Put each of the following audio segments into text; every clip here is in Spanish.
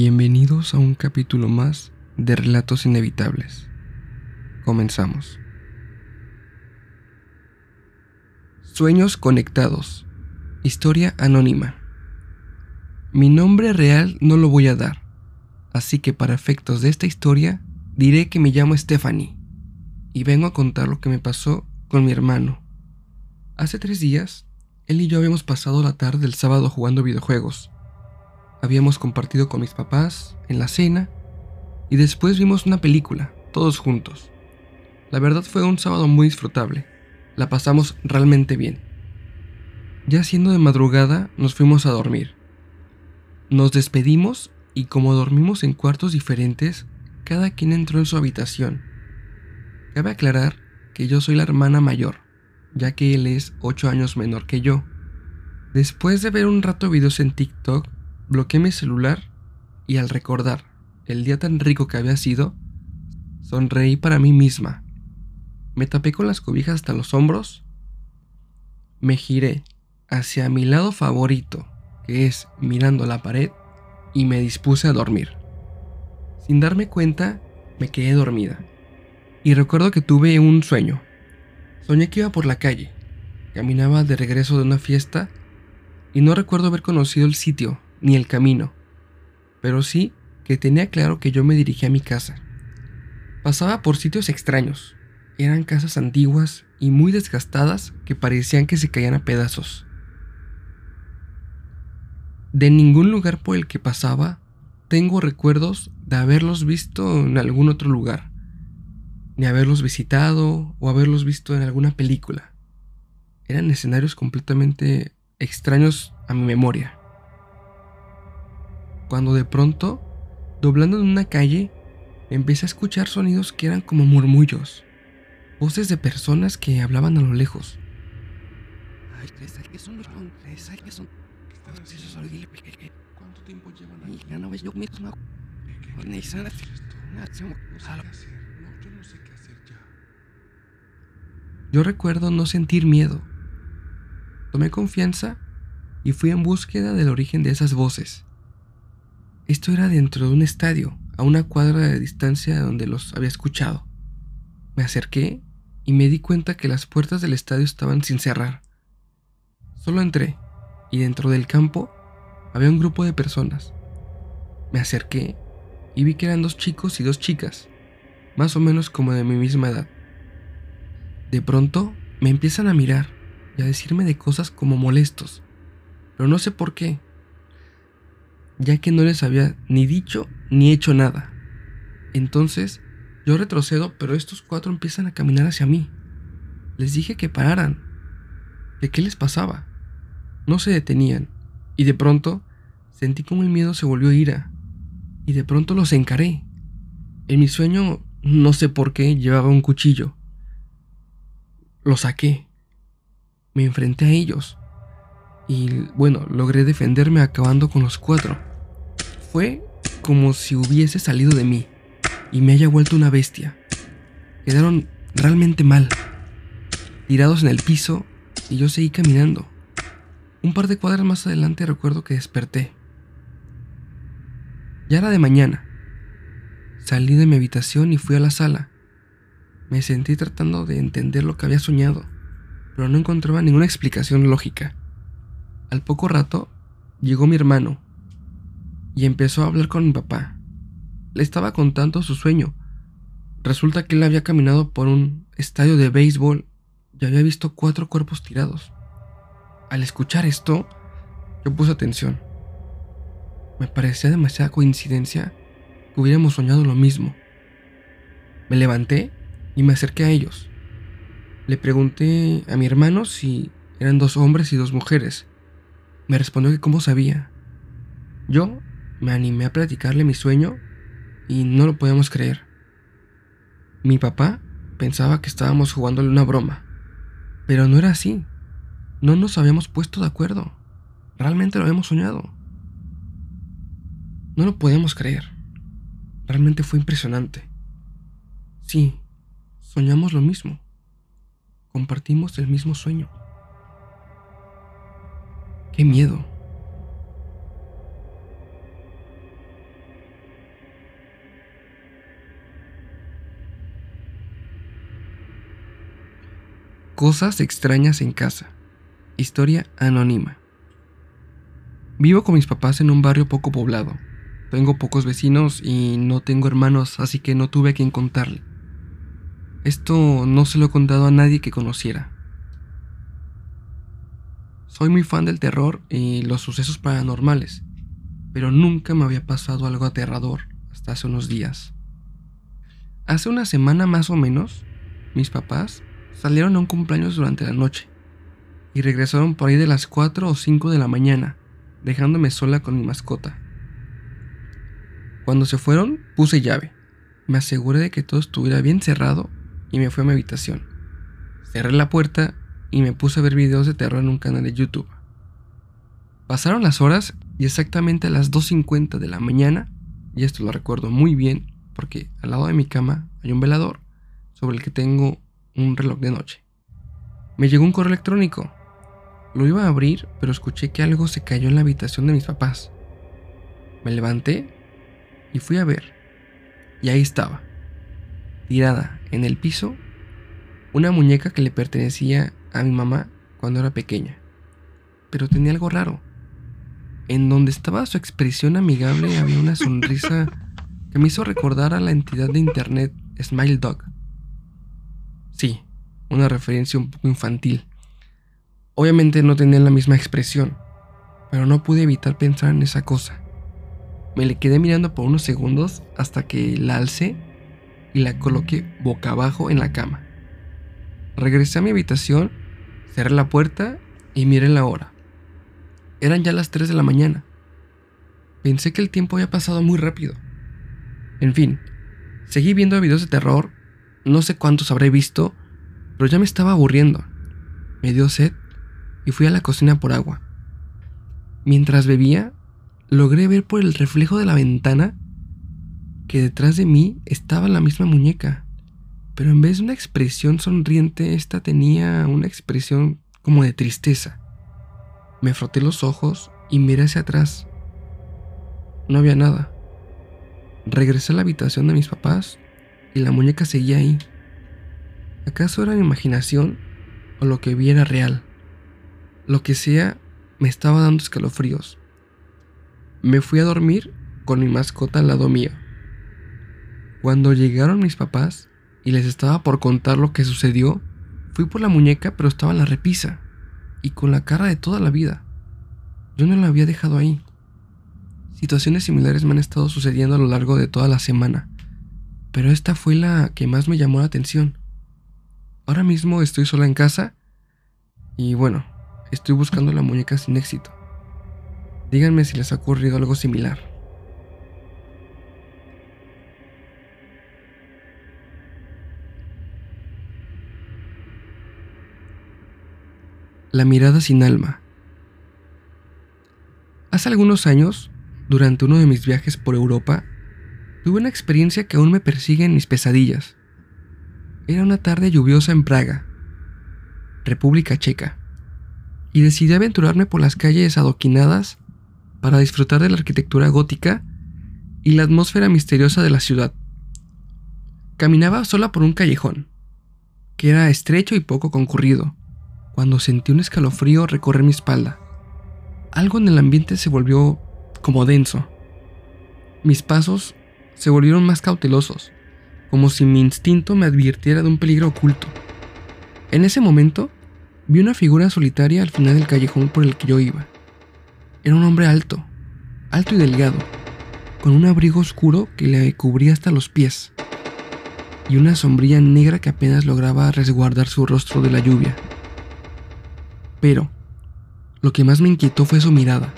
Bienvenidos a un capítulo más de Relatos Inevitables. Comenzamos. Sueños conectados. Historia anónima. Mi nombre real no lo voy a dar, así que para efectos de esta historia diré que me llamo Stephanie y vengo a contar lo que me pasó con mi hermano. Hace tres días, él y yo habíamos pasado la tarde del sábado jugando videojuegos Habíamos compartido con mis papás en la cena y después vimos una película, todos juntos. La verdad fue un sábado muy disfrutable. La pasamos realmente bien. Ya siendo de madrugada, nos fuimos a dormir. Nos despedimos y como dormimos en cuartos diferentes, cada quien entró en su habitación. Cabe aclarar que yo soy la hermana mayor, ya que él es 8 años menor que yo. Después de ver un rato videos en TikTok, Bloqueé mi celular y al recordar el día tan rico que había sido, sonreí para mí misma. Me tapé con las cobijas hasta los hombros, me giré hacia mi lado favorito, que es mirando la pared, y me dispuse a dormir. Sin darme cuenta, me quedé dormida. Y recuerdo que tuve un sueño. Soñé que iba por la calle, caminaba de regreso de una fiesta y no recuerdo haber conocido el sitio ni el camino, pero sí que tenía claro que yo me dirigía a mi casa. Pasaba por sitios extraños, eran casas antiguas y muy desgastadas que parecían que se caían a pedazos. De ningún lugar por el que pasaba tengo recuerdos de haberlos visto en algún otro lugar, ni haberlos visitado o haberlos visto en alguna película. Eran escenarios completamente extraños a mi memoria cuando de pronto, doblando en una calle, empecé a escuchar sonidos que eran como murmullos, voces de personas que hablaban a lo lejos. ¿Cuánto tiempo llevan aquí? No, yo no sé qué hacer ya. Yo recuerdo no sentir miedo. Tomé confianza y fui en búsqueda del origen de esas voces. Esto era dentro de un estadio, a una cuadra de distancia donde los había escuchado. Me acerqué y me di cuenta que las puertas del estadio estaban sin cerrar. Solo entré y dentro del campo había un grupo de personas. Me acerqué y vi que eran dos chicos y dos chicas, más o menos como de mi misma edad. De pronto me empiezan a mirar y a decirme de cosas como molestos, pero no sé por qué ya que no les había ni dicho ni hecho nada. Entonces, yo retrocedo, pero estos cuatro empiezan a caminar hacia mí. Les dije que pararan, que qué les pasaba. No se detenían, y de pronto sentí como el miedo se volvió ira, y de pronto los encaré. En mi sueño, no sé por qué, llevaba un cuchillo. Lo saqué. Me enfrenté a ellos. Y bueno, logré defenderme acabando con los cuatro. Fue como si hubiese salido de mí y me haya vuelto una bestia. Quedaron realmente mal, tirados en el piso y yo seguí caminando. Un par de cuadras más adelante recuerdo que desperté. Ya era de mañana. Salí de mi habitación y fui a la sala. Me sentí tratando de entender lo que había soñado, pero no encontraba ninguna explicación lógica. Al poco rato llegó mi hermano y empezó a hablar con mi papá. Le estaba contando su sueño. Resulta que él había caminado por un estadio de béisbol y había visto cuatro cuerpos tirados. Al escuchar esto, yo puse atención. Me parecía demasiada coincidencia que hubiéramos soñado lo mismo. Me levanté y me acerqué a ellos. Le pregunté a mi hermano si eran dos hombres y dos mujeres. Me respondió que cómo sabía. Yo me animé a platicarle mi sueño y no lo podíamos creer. Mi papá pensaba que estábamos jugándole una broma, pero no era así. No nos habíamos puesto de acuerdo. Realmente lo habíamos soñado. No lo podíamos creer. Realmente fue impresionante. Sí, soñamos lo mismo. Compartimos el mismo sueño. Qué miedo. Cosas extrañas en casa. Historia anónima. Vivo con mis papás en un barrio poco poblado. Tengo pocos vecinos y no tengo hermanos, así que no tuve a quien contarle. Esto no se lo he contado a nadie que conociera. Soy muy fan del terror y los sucesos paranormales, pero nunca me había pasado algo aterrador hasta hace unos días. Hace una semana más o menos, mis papás salieron a un cumpleaños durante la noche y regresaron por ahí de las 4 o 5 de la mañana, dejándome sola con mi mascota. Cuando se fueron, puse llave. Me aseguré de que todo estuviera bien cerrado y me fui a mi habitación. Cerré la puerta y me puse a ver videos de terror en un canal de YouTube. Pasaron las horas y exactamente a las 2.50 de la mañana, y esto lo recuerdo muy bien porque al lado de mi cama hay un velador sobre el que tengo un reloj de noche. Me llegó un correo electrónico. Lo iba a abrir, pero escuché que algo se cayó en la habitación de mis papás. Me levanté y fui a ver. Y ahí estaba, tirada en el piso, una muñeca que le pertenecía a mi mamá cuando era pequeña. Pero tenía algo raro. En donde estaba su expresión amigable había una sonrisa que me hizo recordar a la entidad de internet Smile Dog. Sí, una referencia un poco infantil. Obviamente no tenía la misma expresión, pero no pude evitar pensar en esa cosa. Me le quedé mirando por unos segundos hasta que la alcé y la coloqué boca abajo en la cama. Regresé a mi habitación, cerré la puerta y miré la hora. Eran ya las 3 de la mañana. Pensé que el tiempo había pasado muy rápido. En fin, seguí viendo videos de terror, no sé cuántos habré visto, pero ya me estaba aburriendo. Me dio sed y fui a la cocina por agua. Mientras bebía, logré ver por el reflejo de la ventana que detrás de mí estaba la misma muñeca, pero en vez de una expresión sonriente, esta tenía una expresión como de tristeza. Me froté los ojos y miré hacia atrás. No había nada. Regresé a la habitación de mis papás y la muñeca seguía ahí. ¿Acaso era mi imaginación o lo que vi era real? Lo que sea, me estaba dando escalofríos. Me fui a dormir con mi mascota al lado mío. Cuando llegaron mis papás y les estaba por contar lo que sucedió, fui por la muñeca pero estaba en la repisa y con la cara de toda la vida. Yo no la había dejado ahí. Situaciones similares me han estado sucediendo a lo largo de toda la semana, pero esta fue la que más me llamó la atención. Ahora mismo estoy sola en casa y bueno, estoy buscando la muñeca sin éxito. Díganme si les ha ocurrido algo similar. La mirada sin alma. Hace algunos años, durante uno de mis viajes por Europa, tuve una experiencia que aún me persigue en mis pesadillas. Era una tarde lluviosa en Praga, República Checa, y decidí aventurarme por las calles adoquinadas para disfrutar de la arquitectura gótica y la atmósfera misteriosa de la ciudad. Caminaba sola por un callejón, que era estrecho y poco concurrido, cuando sentí un escalofrío recorrer mi espalda. Algo en el ambiente se volvió como denso. Mis pasos se volvieron más cautelosos como si mi instinto me advirtiera de un peligro oculto. En ese momento, vi una figura solitaria al final del callejón por el que yo iba. Era un hombre alto, alto y delgado, con un abrigo oscuro que le cubría hasta los pies, y una sombrilla negra que apenas lograba resguardar su rostro de la lluvia. Pero, lo que más me inquietó fue su mirada,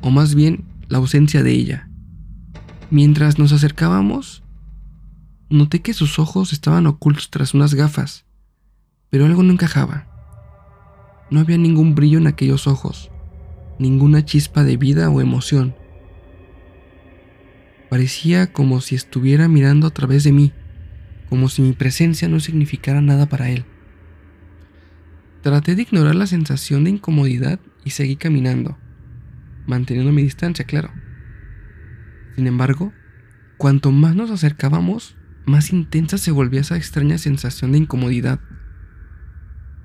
o más bien la ausencia de ella. Mientras nos acercábamos, Noté que sus ojos estaban ocultos tras unas gafas, pero algo no encajaba. No había ningún brillo en aquellos ojos, ninguna chispa de vida o emoción. Parecía como si estuviera mirando a través de mí, como si mi presencia no significara nada para él. Traté de ignorar la sensación de incomodidad y seguí caminando, manteniendo mi distancia, claro. Sin embargo, cuanto más nos acercábamos, más intensa se volvía esa extraña sensación de incomodidad.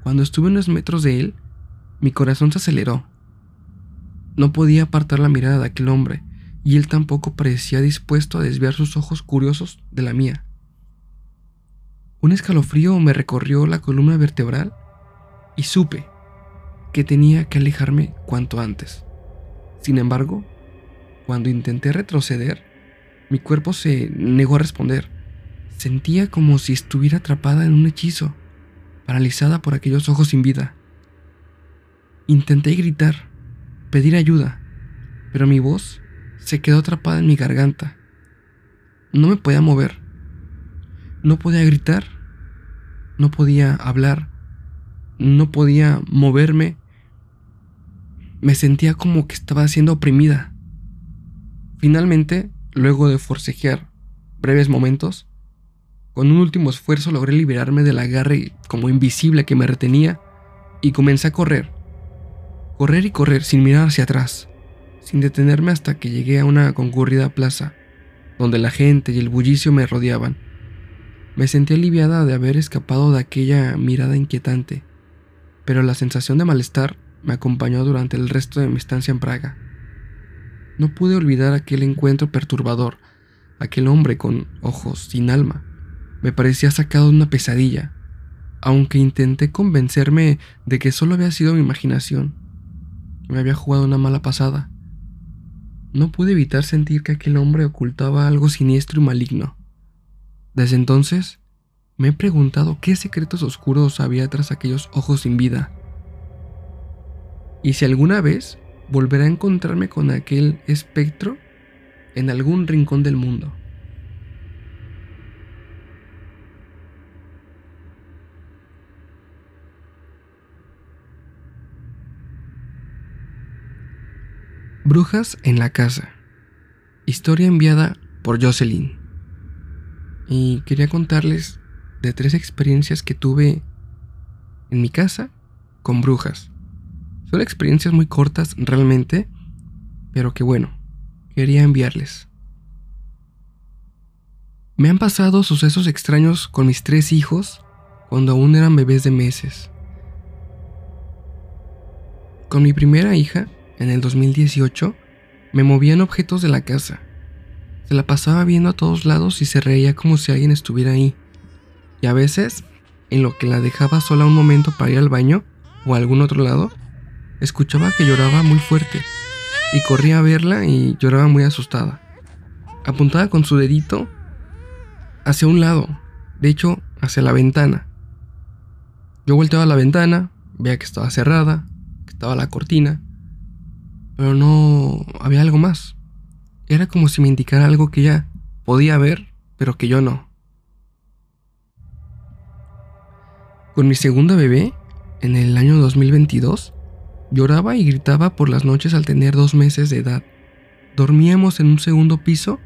Cuando estuve unos metros de él, mi corazón se aceleró. No podía apartar la mirada de aquel hombre, y él tampoco parecía dispuesto a desviar sus ojos curiosos de la mía. Un escalofrío me recorrió la columna vertebral y supe que tenía que alejarme cuanto antes. Sin embargo, cuando intenté retroceder, mi cuerpo se negó a responder. Sentía como si estuviera atrapada en un hechizo, paralizada por aquellos ojos sin vida. Intenté gritar, pedir ayuda, pero mi voz se quedó atrapada en mi garganta. No me podía mover. No podía gritar. No podía hablar. No podía moverme. Me sentía como que estaba siendo oprimida. Finalmente, luego de forcejear breves momentos, con un último esfuerzo logré liberarme del agarre como invisible que me retenía y comencé a correr. Correr y correr sin mirar hacia atrás sin detenerme hasta que llegué a una concurrida plaza, donde la gente y el bullicio me rodeaban. Me sentí aliviada de haber escapado de aquella mirada inquietante, pero la sensación de malestar me acompañó durante el resto de mi estancia en Praga. No pude olvidar aquel encuentro perturbador, aquel hombre con ojos sin alma. Me parecía sacado de una pesadilla, aunque intenté convencerme de que solo había sido mi imaginación, me había jugado una mala pasada. No pude evitar sentir que aquel hombre ocultaba algo siniestro y maligno. Desde entonces, me he preguntado qué secretos oscuros había tras aquellos ojos sin vida. Y si alguna vez volverá a encontrarme con aquel espectro en algún rincón del mundo. Brujas en la casa. Historia enviada por Jocelyn. Y quería contarles de tres experiencias que tuve en mi casa con brujas. Son experiencias muy cortas realmente, pero que bueno, quería enviarles. Me han pasado sucesos extraños con mis tres hijos cuando aún eran bebés de meses. Con mi primera hija en el 2018, me movían objetos de la casa. Se la pasaba viendo a todos lados y se reía como si alguien estuviera ahí. Y a veces, en lo que la dejaba sola un momento para ir al baño o a algún otro lado, escuchaba que lloraba muy fuerte y corría a verla y lloraba muy asustada. Apuntaba con su dedito hacia un lado, de hecho, hacia la ventana. Yo volteaba a la ventana, veía que estaba cerrada, que estaba la cortina, pero no había algo más. Era como si me indicara algo que ella podía ver, pero que yo no. Con mi segunda bebé, en el año 2022, lloraba y gritaba por las noches al tener dos meses de edad. Dormíamos en un segundo piso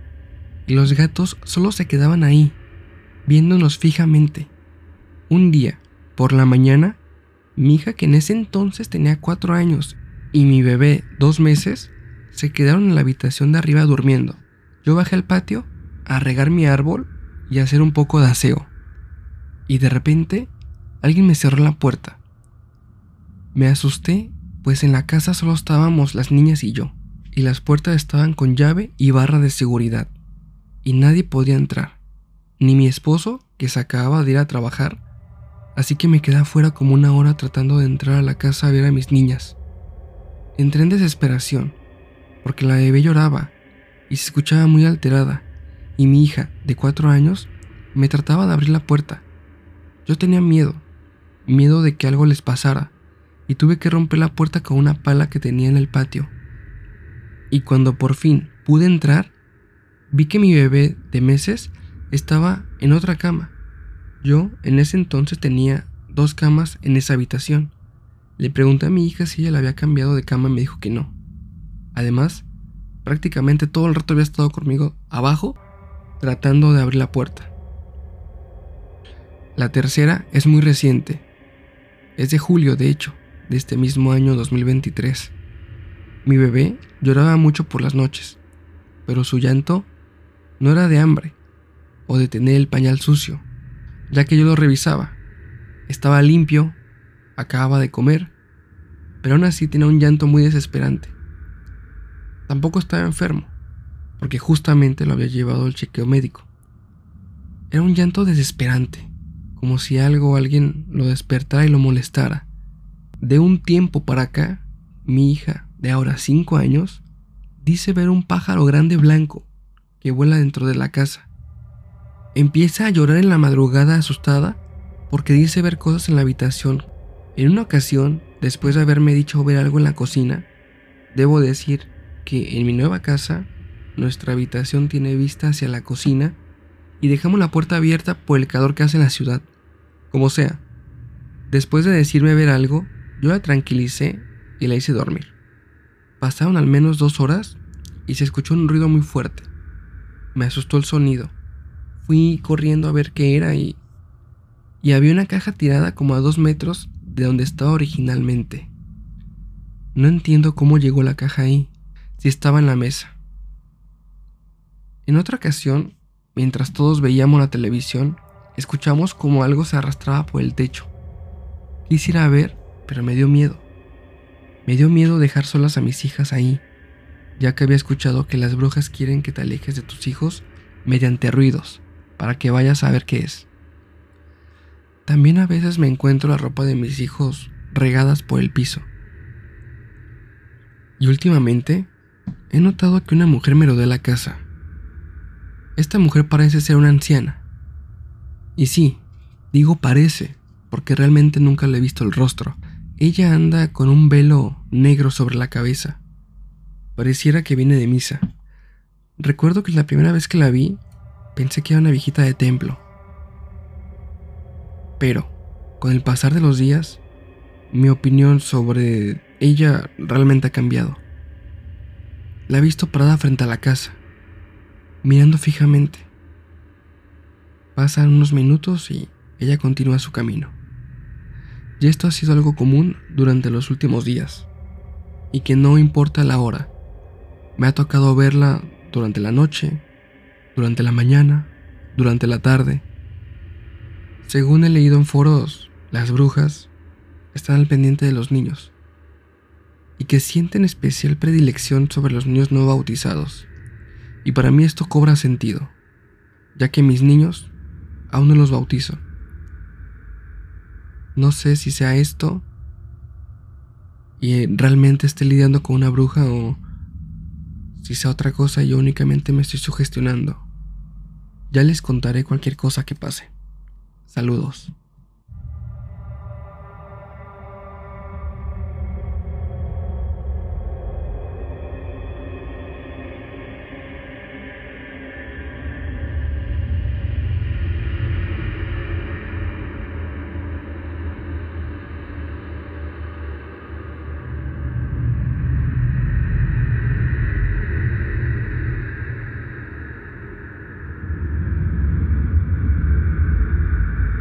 y los gatos solo se quedaban ahí, viéndonos fijamente. Un día, por la mañana, mi hija, que en ese entonces tenía cuatro años y mi bebé, dos meses, se quedaron en la habitación de arriba durmiendo. Yo bajé al patio a regar mi árbol y a hacer un poco de aseo. Y de repente, alguien me cerró la puerta. Me asusté, pues en la casa solo estábamos las niñas y yo, y las puertas estaban con llave y barra de seguridad, y nadie podía entrar, ni mi esposo, que se acababa de ir a trabajar, así que me quedé afuera como una hora tratando de entrar a la casa a ver a mis niñas. Entré en desesperación, porque la bebé lloraba y se escuchaba muy alterada, y mi hija, de cuatro años, me trataba de abrir la puerta. Yo tenía miedo, miedo de que algo les pasara, y tuve que romper la puerta con una pala que tenía en el patio. Y cuando por fin pude entrar, vi que mi bebé de meses estaba en otra cama. Yo en ese entonces tenía dos camas en esa habitación. Le pregunté a mi hija si ella la había cambiado de cama y me dijo que no. Además, prácticamente todo el rato había estado conmigo abajo tratando de abrir la puerta. La tercera es muy reciente. Es de julio, de hecho, de este mismo año 2023. Mi bebé lloraba mucho por las noches, pero su llanto no era de hambre o de tener el pañal sucio, ya que yo lo revisaba. Estaba limpio acababa de comer, pero aún así tenía un llanto muy desesperante. Tampoco estaba enfermo, porque justamente lo había llevado al chequeo médico. Era un llanto desesperante, como si algo o alguien lo despertara y lo molestara. De un tiempo para acá, mi hija, de ahora cinco años, dice ver un pájaro grande blanco que vuela dentro de la casa. Empieza a llorar en la madrugada asustada porque dice ver cosas en la habitación. En una ocasión, después de haberme dicho ver algo en la cocina, debo decir que en mi nueva casa, nuestra habitación tiene vista hacia la cocina y dejamos la puerta abierta por el calor que hace en la ciudad. Como sea, después de decirme ver algo, yo la tranquilicé y la hice dormir. Pasaron al menos dos horas y se escuchó un ruido muy fuerte. Me asustó el sonido. Fui corriendo a ver qué era y... Y había una caja tirada como a dos metros de donde estaba originalmente. No entiendo cómo llegó la caja ahí, si estaba en la mesa. En otra ocasión, mientras todos veíamos la televisión, escuchamos como algo se arrastraba por el techo. Quisiera ver, pero me dio miedo. Me dio miedo dejar solas a mis hijas ahí, ya que había escuchado que las brujas quieren que te alejes de tus hijos mediante ruidos, para que vayas a ver qué es. También a veces me encuentro la ropa de mis hijos regadas por el piso. Y últimamente he notado que una mujer me rodea la casa. Esta mujer parece ser una anciana. Y sí, digo parece, porque realmente nunca le he visto el rostro, ella anda con un velo negro sobre la cabeza. Pareciera que viene de misa. Recuerdo que la primera vez que la vi, pensé que era una viejita de templo. Pero, con el pasar de los días, mi opinión sobre ella realmente ha cambiado. La he visto parada frente a la casa, mirando fijamente. Pasan unos minutos y ella continúa su camino. Y esto ha sido algo común durante los últimos días. Y que no importa la hora. Me ha tocado verla durante la noche, durante la mañana, durante la tarde. Según he leído en foros, las brujas están al pendiente de los niños y que sienten especial predilección sobre los niños no bautizados. Y para mí esto cobra sentido, ya que mis niños aún no los bautizo. No sé si sea esto y realmente esté lidiando con una bruja o si sea otra cosa yo únicamente me estoy sugestionando. Ya les contaré cualquier cosa que pase. Saludos.